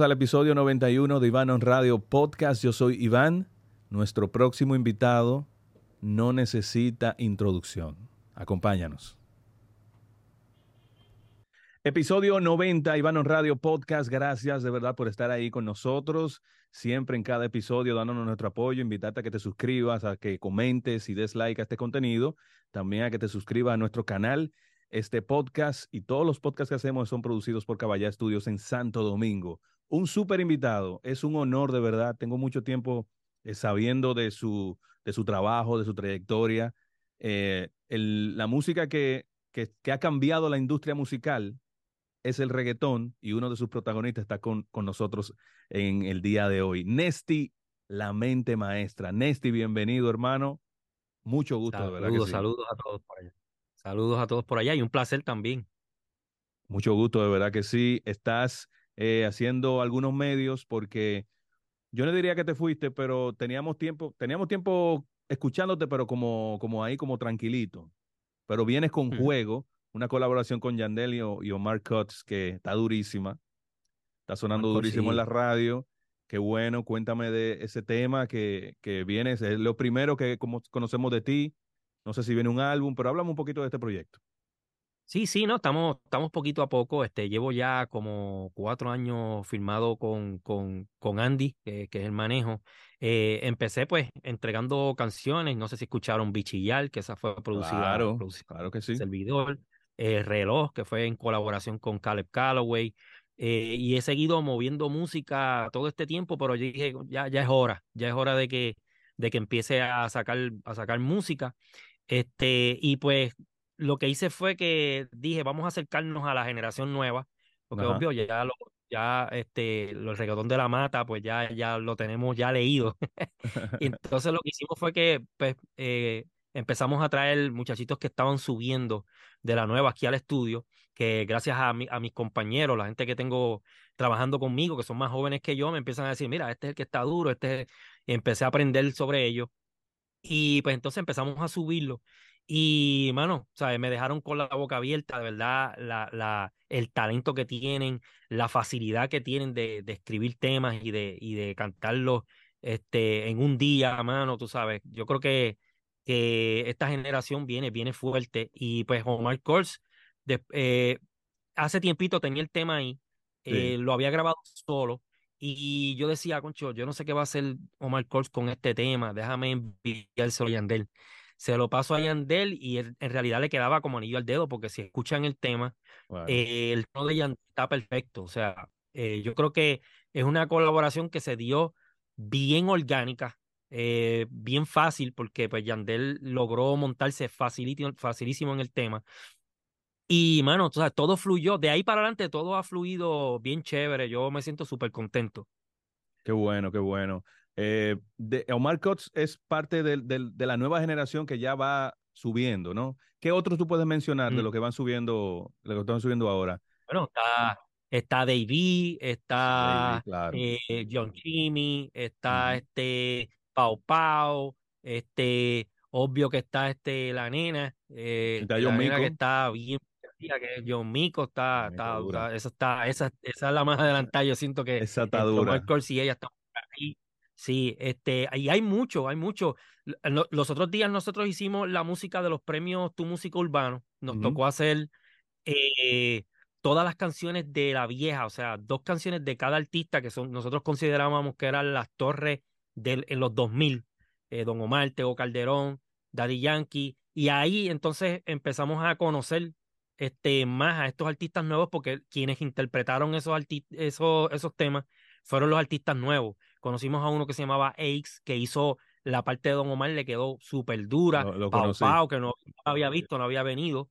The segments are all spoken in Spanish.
Al episodio 91 de Iván on Radio Podcast. Yo soy Iván. Nuestro próximo invitado no necesita introducción. Acompáñanos. Episodio 90, Iván on Radio Podcast. Gracias de verdad por estar ahí con nosotros. Siempre en cada episodio dándonos nuestro apoyo. Invitarte a que te suscribas, a que comentes y des like a este contenido. También a que te suscribas a nuestro canal este podcast y todos los podcasts que hacemos son producidos por Caballá Estudios en Santo Domingo. Un súper invitado, es un honor de verdad. Tengo mucho tiempo eh, sabiendo de su, de su trabajo, de su trayectoria. Eh, la música que, que, ha cambiado la industria musical es el reggaetón y uno de sus protagonistas está con, con nosotros en el día de hoy. Nesti, la mente maestra. Nesti, bienvenido hermano. Mucho gusto, de verdad. Saludos a todos por allá. Saludos a todos por allá y un placer también. Mucho gusto, de verdad que sí. Estás eh, haciendo algunos medios porque yo no diría que te fuiste, pero teníamos tiempo, teníamos tiempo escuchándote, pero como, como ahí, como tranquilito. Pero vienes con juego, una colaboración con Yandel y, Omar Cuts que está durísima. Está sonando durísimo en la radio. Qué bueno, cuéntame de ese tema que, que vienes. Es lo primero que como conocemos de ti. No sé si viene un álbum, pero háblame un poquito de este proyecto. Sí, sí, no, estamos, estamos poquito a poco. Este, llevo ya como cuatro años firmado con, con, con Andy, que, es el manejo. Eh, empecé pues entregando canciones, no sé si escucharon Bichillar, que esa fue producida, claro, claro que sí. Servidor, eh, Reloj, que fue en colaboración con Caleb Calloway. Eh, y he seguido moviendo música todo este tiempo, pero yo dije, ya, ya es hora, ya es hora de que, de que empiece a sacar, a sacar música. Este, y pues lo que hice fue que dije, vamos a acercarnos a la generación nueva, porque obvio, ya lo, ya este, el reggaetón de la mata, pues ya, ya lo tenemos ya leído. y entonces lo que hicimos fue que pues, eh, empezamos a traer muchachitos que estaban subiendo de la nueva aquí al estudio, que gracias a, a mis compañeros, la gente que tengo trabajando conmigo, que son más jóvenes que yo, me empiezan a decir, mira, este es el que está duro, este y empecé a aprender sobre ellos. Y pues entonces empezamos a subirlo. Y, mano, ¿sabes? Me dejaron con la boca abierta, de verdad, la, la, el talento que tienen, la facilidad que tienen de, de escribir temas y de, y de cantarlos este, en un día, mano, tú sabes. Yo creo que, que esta generación viene, viene fuerte. Y pues Omar Kors, eh, hace tiempito tenía el tema ahí, eh, lo había grabado solo, y yo decía, concho, yo no sé qué va a hacer Omar Coles con este tema, déjame enviárselo a Yandel. Se lo paso a Yandel y en realidad le quedaba como anillo al dedo, porque si escuchan el tema, eh, el tono de Yandel está perfecto. O sea, eh, yo creo que es una colaboración que se dio bien orgánica, eh, bien fácil, porque pues Yandel logró montarse facilísimo en el tema. Y, mano, todo fluyó. De ahí para adelante todo ha fluido bien chévere. Yo me siento súper contento. Qué bueno, qué bueno. Eh, de, Omar Cox es parte de, de, la nueva generación que ya va subiendo, ¿no? ¿Qué otros tú puedes mencionar de mm. lo que van subiendo, lo que están subiendo ahora? Bueno, está, está Davey, está eh, John Chimmy, está este Pau Pau, este, obvio que está este la nena, eh, la nena que está bien que John Mico está, está, esa está, esa, esa es la más adelantada, yo siento que esa está dura. y ella está ahí. Sí, este, y hay mucho, hay mucho. Los otros días nosotros hicimos la música de los premios Tu Música Urbano. Nos tocó hacer eh, todas las canciones de la vieja, o sea, dos canciones de cada artista que son, nosotros considerábamos que eran las torres del, en los 2000. Eh, Don Omar, Teo Calderón, Daddy Yankee. Y ahí entonces empezamos a conocer este, más a estos artistas nuevos porque quienes interpretaron esos, esos, esos temas fueron los artistas nuevos. Conocimos a uno que se llamaba Aix, que hizo la parte de Don Omar, le quedó súper dura. Lo, Pau, que no, había visto, no había venido.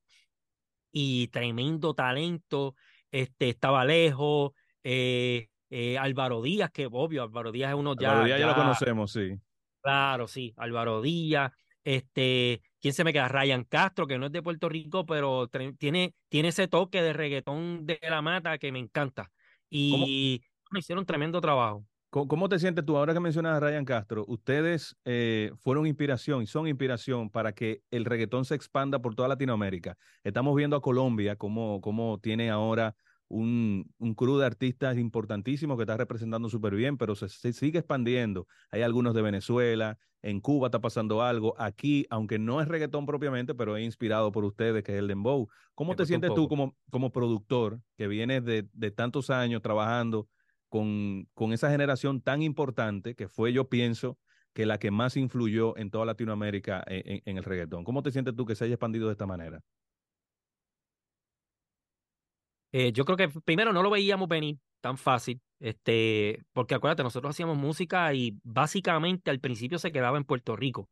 Y tremendo talento. Este, estaba lejos. Eh, eh, Álvaro Díaz, que obvio, Álvaro Díaz es uno ya. Álvaro Díaz ya, lo conocemos, sí. Claro, sí. Álvaro Díaz. Este, ¿quién se me queda? Ryan Castro, que no es de Puerto Rico, pero tiene, tiene ese toque de reggaetón de la mata que me encanta. Y hicieron tremendo trabajo. ¿Cómo, te sientes tú ahora que mencionas a Ryan Castro? Ustedes eh, fueron inspiración y son inspiración para que el reggaetón se expanda por toda Latinoamérica. Estamos viendo a Colombia cómo, cómo tiene ahora un, un crew de artistas importantísimos que está representando súper bien, pero se, se, sigue expandiendo. Hay algunos de Venezuela, en Cuba está pasando algo, aquí, aunque no es reggaetón propiamente, pero es inspirado por ustedes, que es el dembow. ¿Cómo te sientes tú como, como productor que vienes de, de tantos años trabajando con, con esa generación tan importante que fue, yo pienso, que la que más influyó en toda Latinoamérica en, en, en el reggaetón? ¿Cómo te sientes tú que se haya expandido de esta manera? Eh, yo creo que primero no lo veíamos venir tan fácil, este, porque acuérdate, nosotros hacíamos música y básicamente al principio se quedaba en Puerto Rico.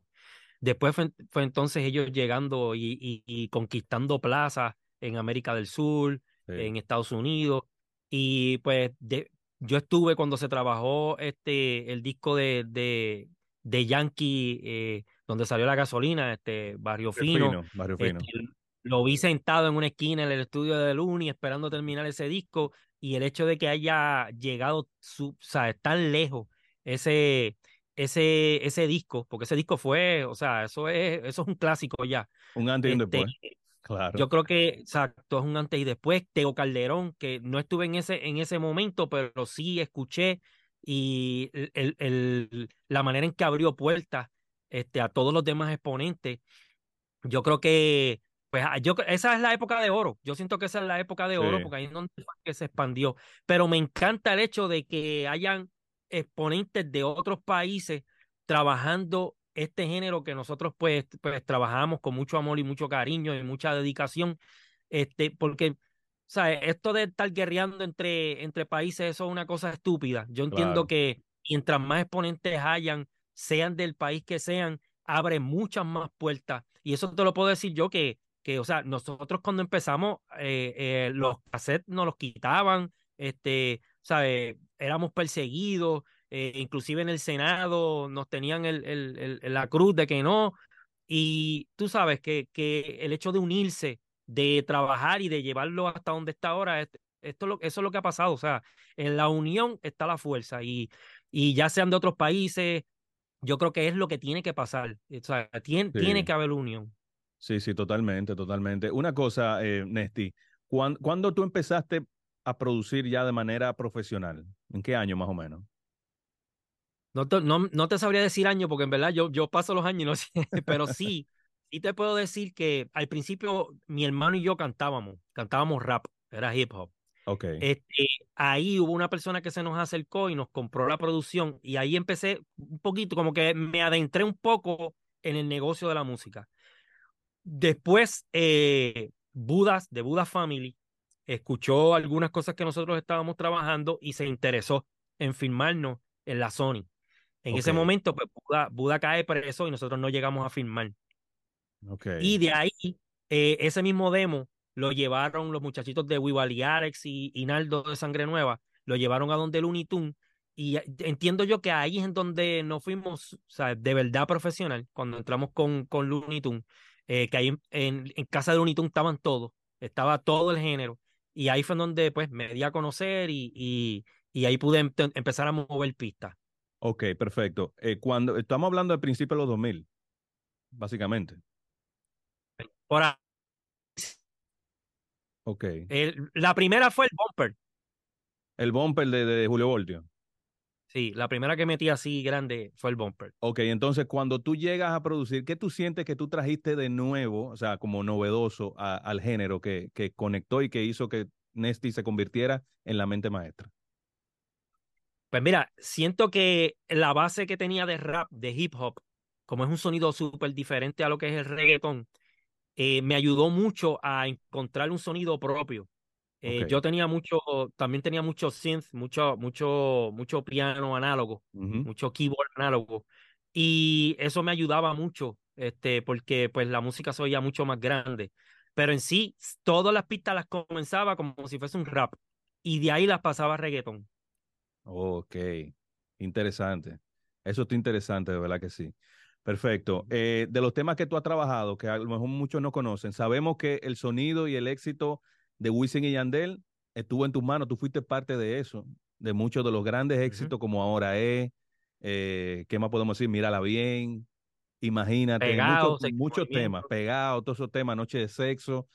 Después fue, fue entonces ellos llegando y, y, y, conquistando plazas en América del Sur, sí. en Estados Unidos. Y pues de, yo estuve cuando se trabajó este, el disco de, de, de Yankee, eh, donde salió la gasolina, este, Barrio Fino. fino barrio fino. Este, lo vi sentado en una esquina en el estudio de Luni esperando terminar ese disco y el hecho de que haya llegado su, o sea, tan lejos ese, ese, ese disco, porque ese disco fue, o sea, eso es, eso es un clásico ya. Un antes y un este, después. Claro. Yo creo que, exacto, es un antes y después. Teo Calderón, que no estuve en ese, en ese momento, pero sí escuché y el, el, la manera en que abrió puertas este, a todos los demás exponentes. Yo creo que pues ah, yo, esa es la época de oro. Yo siento que esa es la época de oro, sí. porque ahí es donde que se expandió. Pero me encanta el hecho de que hayan exponentes de otros países trabajando este género que nosotros pues, pues trabajamos con mucho amor y mucho cariño y mucha dedicación. Este, porque, ¿sabes? Esto de estar guerreando entre, entre países, eso es una cosa estúpida. Yo entiendo claro. que mientras más exponentes hayan, sean del país que sean, abre muchas más puertas. Y eso te lo puedo decir yo que que, o sea, nosotros cuando empezamos, eh, eh, los cassettes nos los quitaban, este, ¿sabes? Éramos perseguidos, eh, inclusive en el Senado nos tenían el, el, el, la cruz de que no, y tú sabes que, que el hecho de unirse, de trabajar y de llevarlo hasta donde está ahora, esto, esto, eso es lo que ha pasado, o sea, en la unión está la fuerza, y, y ya sean de otros países, yo creo que es lo que tiene que pasar, o sea, tiene, sí. tiene que haber unión. Sí, sí, totalmente, totalmente. Una cosa, eh, Nesti, ¿cuándo, ¿cuándo, tú empezaste a producir ya de manera profesional? ¿En qué año más o menos? No te, no, no te sabría decir año porque en verdad yo, yo paso los años no sé, pero sí, sí te puedo decir que al principio mi hermano y yo cantábamos, cantábamos rap, era hip hop. Okay. Este, ahí hubo una persona que se nos acercó y nos compró la producción y ahí empecé un poquito, como que me adentré un poco en el negocio de la música. Después, eh, Budas, de Buda Family, escuchó algunas cosas que nosotros estábamos trabajando y se interesó en firmarnos en la Sony. En okay. ese momento, pues Buda, Buda, cae preso y nosotros no llegamos a firmar. Okay. Y de ahí, eh, ese mismo demo lo llevaron los muchachitos de Wibali Arex y, y Naldo de Sangre Nueva, lo llevaron a donde Looney Tunes. Y entiendo yo que ahí es en donde nos fuimos, o sea, de verdad profesional, cuando entramos con, con Looney Tunes eh, que ahí en, en, casa de Unitun estaban todos, estaba todo el género. Y ahí fue donde pues me di a conocer y, y, y ahí pude em empezar a mover pistas. Ok, perfecto. Eh, cuando estamos hablando del principio de los 2000, básicamente. Ahora. Ok. El, la primera fue el bumper. El bumper de, de Julio Voltio. Sí, la primera que metí así grande fue el bumper. Ok, entonces cuando tú llegas a producir, ¿qué tú sientes que tú trajiste de nuevo, o sea, como novedoso a, al género que, que conectó y que hizo que Nesty se convirtiera en la mente maestra? Pues mira, siento que la base que tenía de rap, de hip hop, como es un sonido súper diferente a lo que es el reggaetón, eh, me ayudó mucho a encontrar un sonido propio. Eh, okay. Yo tenía mucho, también tenía mucho synth, mucho, mucho, mucho piano análogo, uh -huh. mucho keyboard análogo. Y eso me ayudaba mucho, este, porque pues la música se oía mucho más grande. Pero en sí, todas las pistas las comenzaba como si fuese un rap. Y de ahí las pasaba a reggaetón. Ok, interesante. Eso está interesante, de verdad que sí. Perfecto. Eh, de los temas que tú has trabajado, que a lo mejor muchos no conocen, sabemos que el sonido y el éxito de Wisin y Yandel estuvo en tus manos, tú fuiste parte de eso, de muchos de los grandes éxitos uh -huh. como ahora es, eh, ¿qué más podemos decir? Mírala bien, imagínate, pegado, muchos, muchos temas, pegados, todos esos temas, noche de sexo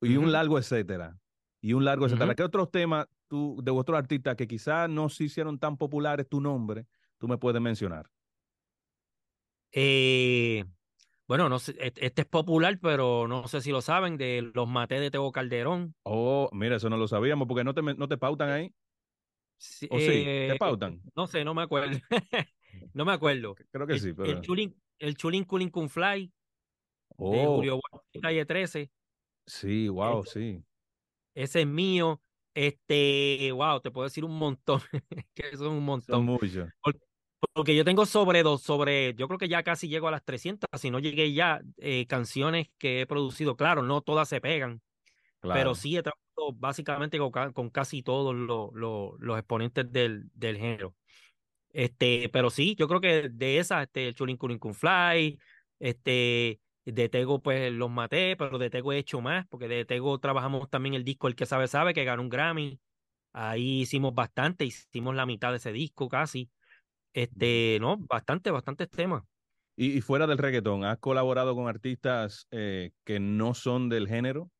y uh -huh. un largo etcétera. y un largo etcétera. Ujú. ¿Qué otros temas tú, de otros artistas que quizás no se hicieron tan populares tu nombre, tú me puedes mencionar? Eh, bueno, no sé, et- este es popular, pero no sé si lo saben, de Los Maté de Tego Calderón. Oh, mira, eso no lo sabíamos, porque no te, no te pautan ahí. Sí, ¿O sí? ¿Te eh, pautan? no sé, no me acuerdo. No me acuerdo. Creo que El, sí, el pero... Chulín, el Chulín Culín Kun Fly de Oh, Julio Borges, Calle 13. sí, wow, sí. Ese es mío. Este, wow, te puedo decir un montón, que son un Son montón. muchos. Por- Porque yo tengo sobre dos, sobre, yo creo que ya casi llego a las 300, si no llegué ya, eh, canciones que he producido. Claro, no todas se pegan, pero Claro. sí he trabajado básicamente con, con casi todos los, los, los exponentes del, del género. Este, pero sí, yo creo que de esas, este, el Chulin Culin Kun Fly, este, de Tego, pues los maté, pero de Tego he hecho más, porque de Tego trabajamos también el disco El que sabe sabe, que ganó un Grammy. Ahí hicimos bastante, hicimos la mitad de ese disco casi. Este, no, bastante, bastantes temas. Y, y fuera del reggaetón, ¿has colaborado con artistas eh, que no son del género?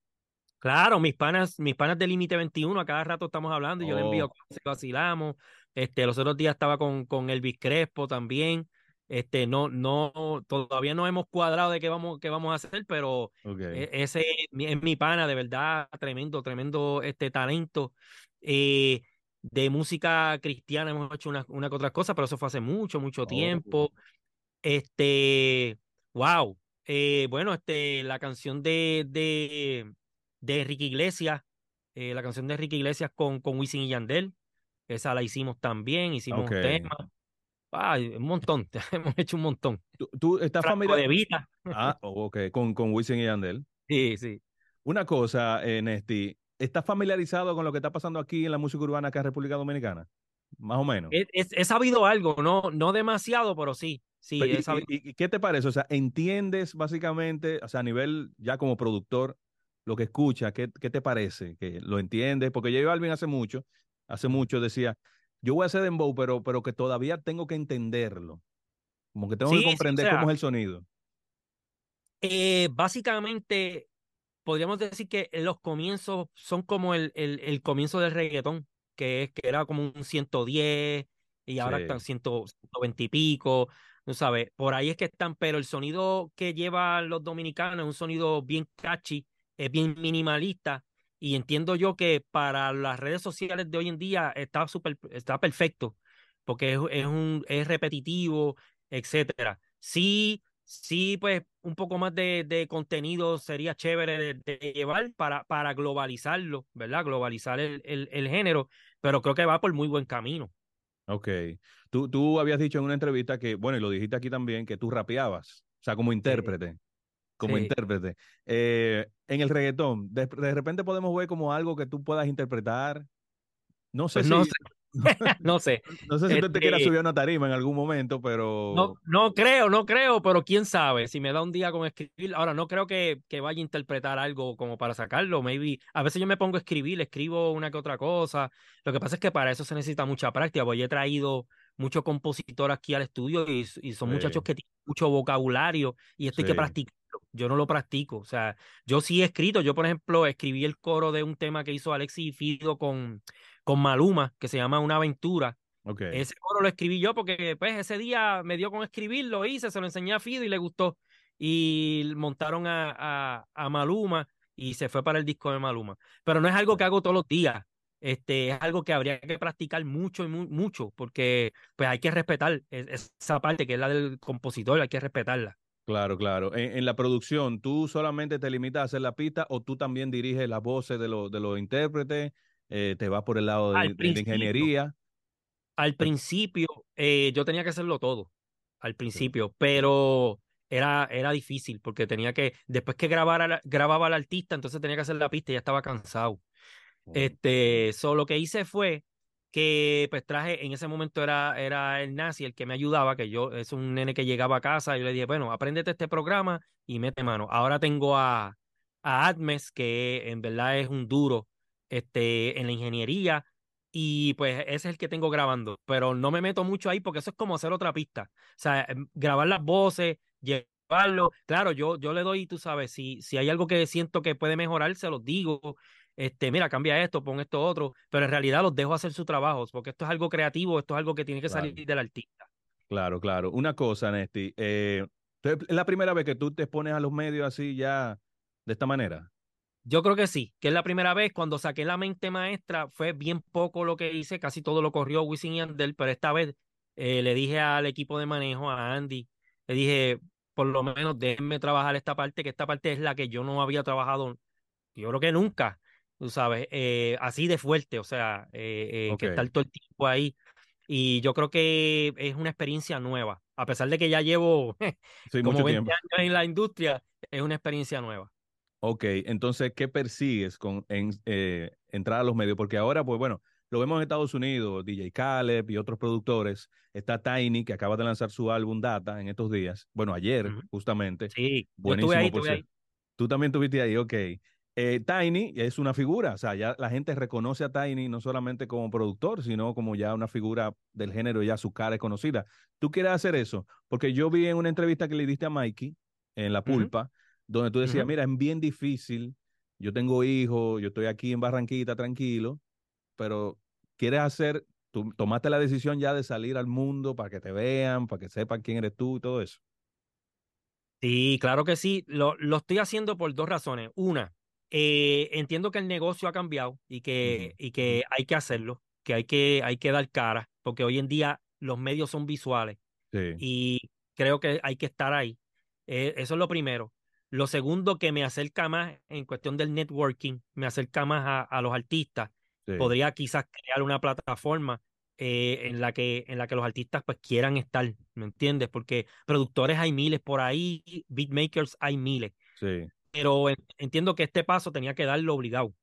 Claro, mis panas, mis panas de Límite 21, a cada rato estamos hablando, y yo le envío Oh, cosas y vacilamos. Este, los otros días estaba con, con Elvis Crespo también. Este, no, no, todavía no hemos cuadrado de qué vamos, qué vamos a hacer, pero e- ese es mi- es mi pana, de verdad, tremendo, tremendo este talento. Eh, de música cristiana hemos hecho una, una que otra cosa, pero eso fue hace mucho, mucho Oh, tiempo. Este, wow. Eh, bueno, este, la canción de, de, de Ricky Iglesias, eh, la canción de Ricky Iglesias con, con Wisin y Yandel, esa la hicimos también, hicimos ok. temas. Ay, un montón, hemos hecho un montón. ¿Tú, tú estás familiar? de Vita. Ah, ok, con, con Wisin y Yandel. Sí, sí. Una cosa, eh, Nesti, ¿estás familiarizado con lo que está pasando aquí en la música urbana acá en República Dominicana? Más o menos. He, he- he sabido algo, no, no demasiado, pero sí, sí, Pe- he ¿Y, sabido. y- y qué te parece? O sea, ¿entiendes básicamente, o sea, a nivel ya como productor, lo que escucha? ¿Qué, qué te parece? ¿Que lo entiendes? Porque J Balvin hace mucho, hace mucho decía, yo voy a hacer dembow, pero, pero que todavía tengo que entenderlo. Como que tengo que Sí, sí, o comprender cómo es el sonido. eh, básicamente podríamos decir que los comienzos son como el, el, el comienzo del reggaetón, que es que era como un 110 y ahora están Sí, 100, 120 y pico, tú sabes, por ahí es que están, pero el sonido que llevan los dominicanos es un sonido bien catchy, es bien minimalista y entiendo yo que para las redes sociales de hoy en día está súper, está perfecto, porque es, es un, es repetitivo, etcétera. Sí, sí, pues un poco más de, de contenido sería chévere de, de llevar para, para globalizarlo, ¿verdad? Globalizar el, el, el género, pero creo que va por muy buen camino. ok. Tú, tú habías dicho en una entrevista que, bueno, y lo dijiste aquí también, que tú rapeabas, o sea, como intérprete. Como sí. intérprete. Eh, en el reggaetón, de, de repente podemos ver como algo que tú puedas interpretar. No sé Pues no si, sé, no sé. no sé si tú te quieras Este, subir a una tarima en algún momento, no, pero no creo, no creo, pero quién sabe, si me da un día con escribir, ahora no creo que, que vaya a interpretar algo como para sacarlo, maybe, a veces yo me pongo a escribir, escribo una que otra cosa, lo que pasa es que para eso se necesita mucha práctica, porque yo he traído muchos compositores aquí al estudio y, y son muchachos que tienen mucho vocabulario y esto hay que sí, yo no lo practico, o sea, yo sí he escrito, yo por ejemplo escribí el coro de un tema que hizo Alexis Fido con, con Maluma, que se llama Una Aventura, ese coro lo escribí yo porque pues ese día me dio con escribir, lo hice, se lo enseñé a Fido y le gustó. Y montaron a, a, a Maluma y se fue para el disco de Maluma. Pero no es algo que hago todos los días. Este, es algo que habría que practicar mucho y mu- mucho, porque pues hay que respetar es- esa parte que es la del compositor, hay que respetarla. Claro, claro. En, en la producción, ¿tú solamente te limitas a hacer la pista o tú también diriges las voces de, los de los intérpretes? Eh, ¿te vas por el lado de, ingeniería? al principio, eh, yo tenía que hacerlo todo, al Sí. principio, pero era, era difícil porque tenía que, después que grabara, grababa al artista, entonces tenía que hacer la pista y ya estaba cansado. Oh, Este, so, lo que hice fue que pues traje, en ese momento era, era el nazi el que me ayudaba, que yo, es un nene que llegaba a casa y yo le dije, bueno, apréndete este programa y mete mano. Ahora tengo a, a Admes, que en verdad es un duro este, en la ingeniería, y pues ese es el que tengo grabando, pero no me meto mucho ahí porque eso es como hacer otra pista. O sea, em, grabar las voces, llevarlo. Claro, yo, yo le doy, tú sabes, si, si hay algo que siento que puede mejorar, se los digo. Este, mira, cambia esto, pon esto otro, pero en realidad los dejo hacer su trabajo, porque esto es algo creativo, esto es algo que tiene que Claro. salir del artista. Claro, claro. Una cosa, Nesti, eh, ¿es la primera vez que tú te pones a los medios así ya de esta manera? Yo creo que sí, que es la primera vez. Cuando saqué la mente maestra, fue bien poco lo que hice, casi todo lo corrió Wisin y Yandel, pero esta vez eh, le dije al equipo de manejo, a Andy, le dije, por lo menos déjenme trabajar esta parte, que esta parte es la que yo no había trabajado, yo creo que nunca, tú sabes, eh, así de fuerte, o sea, eh, eh, Ok. que estar todo el tiempo ahí. Y yo creo que es una experiencia nueva, a pesar de que ya llevo Sí, como mucho 20 tiempo. años en la industria, es una experiencia nueva. Ok, entonces, ¿qué persigues con en, eh, entrar a los medios? Porque ahora, pues bueno, lo vemos en Estados Unidos, DJ Caleb y otros productores. Está Tiny, que acaba de lanzar su álbum Data en estos días. Bueno, ayer, Ujú. justamente. Sí, yo Buenísimo, estuve ahí, por estuve ahí. Tú también estuviste ahí, ok. Eh, Tiny es una figura, o sea, ya la gente reconoce a Tiny no solamente como productor, sino como ya una figura del género, ya su cara es conocida. ¿Tú quieres hacer eso? Porque yo vi en una entrevista que le diste a Mikey en La. Pulpa, donde tú decías, mira, es bien difícil, yo tengo hijos, yo estoy aquí en Barranquita tranquilo, pero quieres hacer, tú tomaste la decisión ya de salir al mundo para que te vean, para que sepan quién eres tú y todo eso. Sí, claro que sí. Lo, lo estoy haciendo por dos razones. Una, eh, entiendo que el negocio ha cambiado y que, y que hay que hacerlo, que hay que, hay que dar cara, porque hoy en día los medios son visuales Sí, y creo que hay que estar ahí. Eh, eso es lo primero. Lo segundo, que me acerca más en cuestión del networking, me acerca más a, a los artistas. sí, Podría quizás crear una plataforma eh, en la que en la que los artistas pues quieran estar, ¿me entiendes? Porque productores hay miles por ahí, beatmakers hay miles, sí. Pero en- entiendo que este paso tenía que darlo obligado,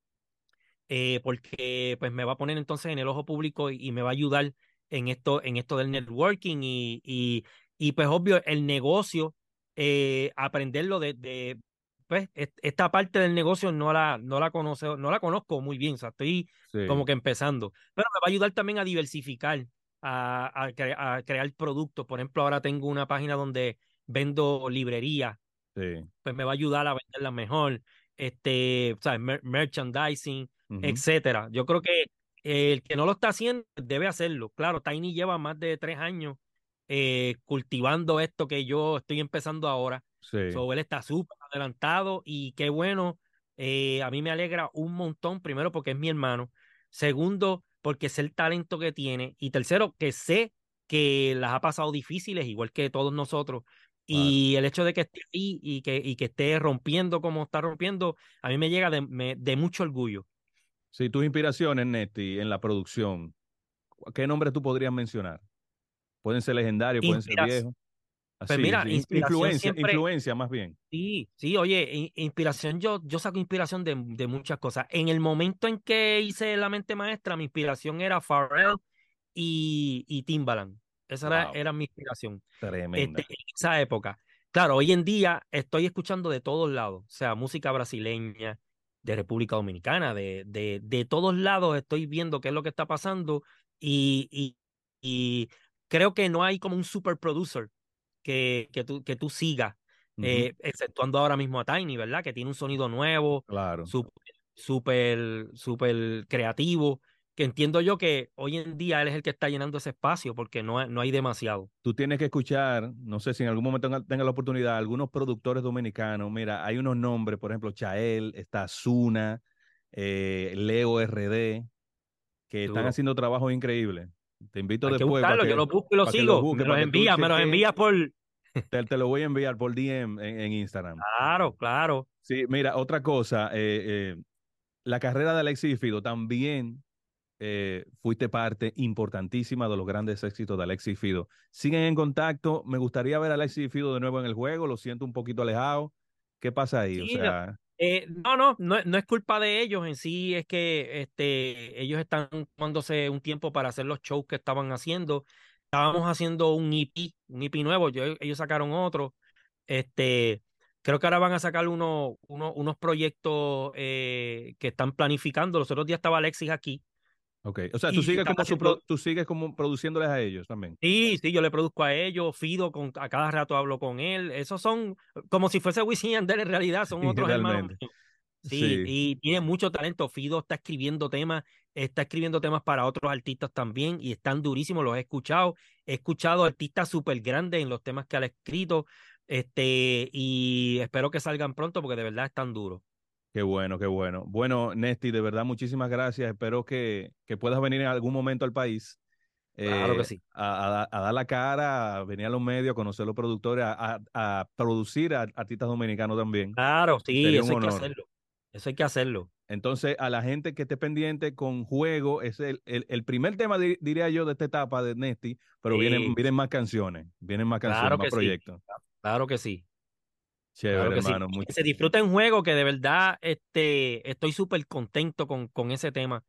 eh, porque pues me va a poner entonces en el ojo público y, y me va a ayudar en esto en esto del networking y y, y pues obvio el negocio eh, aprenderlo de, de pues est- esta parte del negocio no la no la conoce, no la conozco muy bien, o sea, estoy Sí, como que empezando. Pero me va a ayudar también a diversificar, a, a, cre- a crear productos. Por ejemplo, ahora tengo una página donde vendo librería, sí. pues me va a ayudar a venderla mejor, este, ¿sabes? Mer- merchandising, etcétera. Yo creo que el que no lo está haciendo debe hacerlo. Claro, Tiny lleva más de tres años eh, cultivando esto que yo estoy empezando ahora. Sí. So, él está súper adelantado y qué bueno. eh, a mí me alegra un montón, primero porque es mi hermano, segundo porque sé el talento que tiene y tercero que sé que las ha pasado difíciles, igual que todos nosotros. Y el hecho de que esté ahí y que, y que esté rompiendo como está rompiendo, a mí me llega de, me- de mucho orgullo. Sí, tus inspiraciones, Neti, en la producción, ¿qué nombre tú podrías mencionar? Pueden ser legendarios, pueden ser viejos. Pues Así, mira, sí, influencia, siempre- influencia más bien. Sí, sí, oye, in- inspiración, yo, yo saco inspiración de, de muchas cosas. En el momento en que hice La Mente Maestra, mi inspiración era Pharrell y, y Timbaland. Esa era, Wow. era mi inspiración Tremenda. este, en esa época. Claro, hoy en día estoy escuchando de todos lados, o sea, música brasileña, de República Dominicana, de, de, de todos lados estoy viendo qué es lo que está pasando y, y, y creo que no hay como un super producer que, que, tú, que tú sigas, eh, exceptuando ahora mismo a Tiny, ¿verdad? Que tiene un sonido nuevo, Claro. súper, súper, súper creativo, que entiendo yo que hoy en día él es el que está llenando ese espacio porque no, hay- no hay demasiado. Tú tienes que escuchar, no sé si en algún momento tenga, tenga la oportunidad, algunos productores dominicanos. Mira, hay unos nombres, por ejemplo, Chael, está Zuna, eh, Leo RD, que están haciendo trabajos increíbles. Te invito Hay que después para buscarlo, que, yo los busco y los que sigo. los busques, me los para que tú envía, me los cheques. envía por. te, te lo voy a enviar por DM en, en Instagram. Claro, claro. Sí, mira, otra cosa, eh, eh, la carrera de Alexis Fido también eh, fuiste parte importantísima de los grandes éxitos de Alexis Fido. ¿Siguen en contacto? Me gustaría ver a Alexis Fido de nuevo en el juego, lo siento un poquito alejado. ¿Qué pasa ahí? o no, eh, no, no, no, no es culpa de ellos en sí, es que este, ellos están tomándose un tiempo para hacer los shows que estaban haciendo. Estábamos haciendo un EP, un EP nuevo, yo- ellos sacaron otro. Este, creo que ahora van a sacar uno, uno- unos proyectos eh, que están planificando. Los otros días estaba Alexis aquí. Ok. O sea, tú sigues, como haciendo- pro- tú sigues como produciéndoles a ellos también. Sí, sí, yo le produzco a ellos, Fido, con, a cada rato hablo con él. Esos son como si fuese Wisin y en realidad, son otros hermanos. Sí, y tiene mucho talento. Fido está escribiendo temas, está escribiendo temas para otros artistas también y están durísimos, los he escuchado. He escuchado artistas súper grandes en los temas que ha escrito este, y espero que salgan pronto porque de verdad están duros. Qué bueno, qué bueno. Bueno, Nesti, de verdad, muchísimas gracias. Espero que, que puedas venir en algún momento al país. Claro que eh, sí. A, dar la cara, a venir a los medios, a conocer a los productores, a, producir a artistas dominicanos también. Claro, sí, eso hay que hacerlo. Eso hay que hacerlo. Entonces, a la gente que esté pendiente con juego, es el, el, primer tema, diría yo, de esta etapa de Nesti, pero vienen, vienen más canciones, vienen más canciones, más proyectos. Claro que sí. Chévere, hermano. Se disfruta en juego, que de verdad este, estoy súper contento con, con ese tema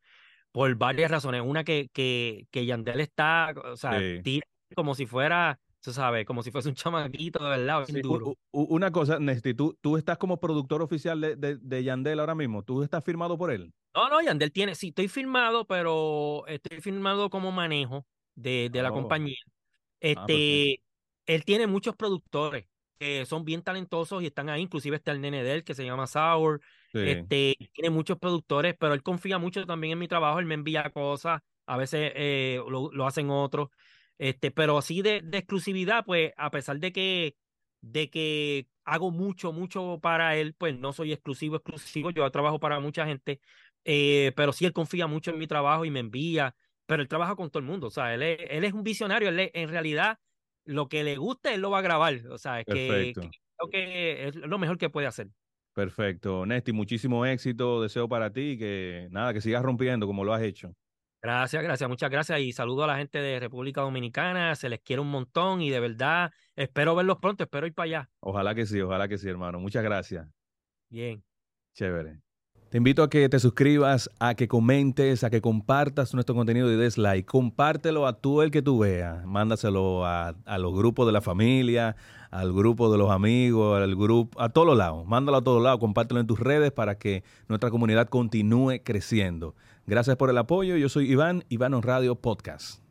por varias razones. Una que, que, que Yandel está, o sea, tira como si fuera tú sabes, como si fuese un chamaquito de verdad, duro. Una cosa, Nesti, ¿tú, tú estás como productor oficial de, de, Yandel ahora mismo, ¿tú estás firmado por él? No, no, Yandel tiene, sí, estoy firmado, pero estoy firmado como manejo de, de la oh. compañía. Ah, este, él tiene muchos productores que son bien talentosos y están ahí, inclusive está el nene de él que se llama Sour, este, tiene muchos productores, pero él confía mucho también en mi trabajo, él me envía cosas, a veces eh, lo, lo hacen otros. Este, pero así de, de, exclusividad, pues a pesar de que, de que hago mucho, mucho para él, pues no soy exclusivo, exclusivo, yo trabajo para mucha gente, eh, pero sí él confía mucho en mi trabajo y me envía, pero él trabaja con todo el mundo, o sea, él es, él es un visionario, él en realidad lo que le gusta, él lo va a grabar, o sea, es que, creo que es lo mejor que puede hacer. Perfecto, Nesti, muchísimo éxito, deseo para ti que nada, que sigas rompiendo como lo has hecho. Gracias, gracias, muchas gracias y saludo a la gente de República Dominicana, se les quiere un montón y de verdad espero verlos pronto, espero ir para allá. Ojalá que sí, ojalá que sí, hermano. Muchas gracias. Bien. Chévere. Te invito a que te suscribas, a que comentes, a que compartas nuestro contenido y des like. Compártelo a todo el que tú veas. Mándaselo a, los grupos de la familia, al grupo de los amigos, al grupo, a todos lados. Mándalo a todos lados, compártelo en tus redes para que nuestra comunidad continúe creciendo. Gracias por el apoyo. Yo soy Iván, Iván Radio Podcast.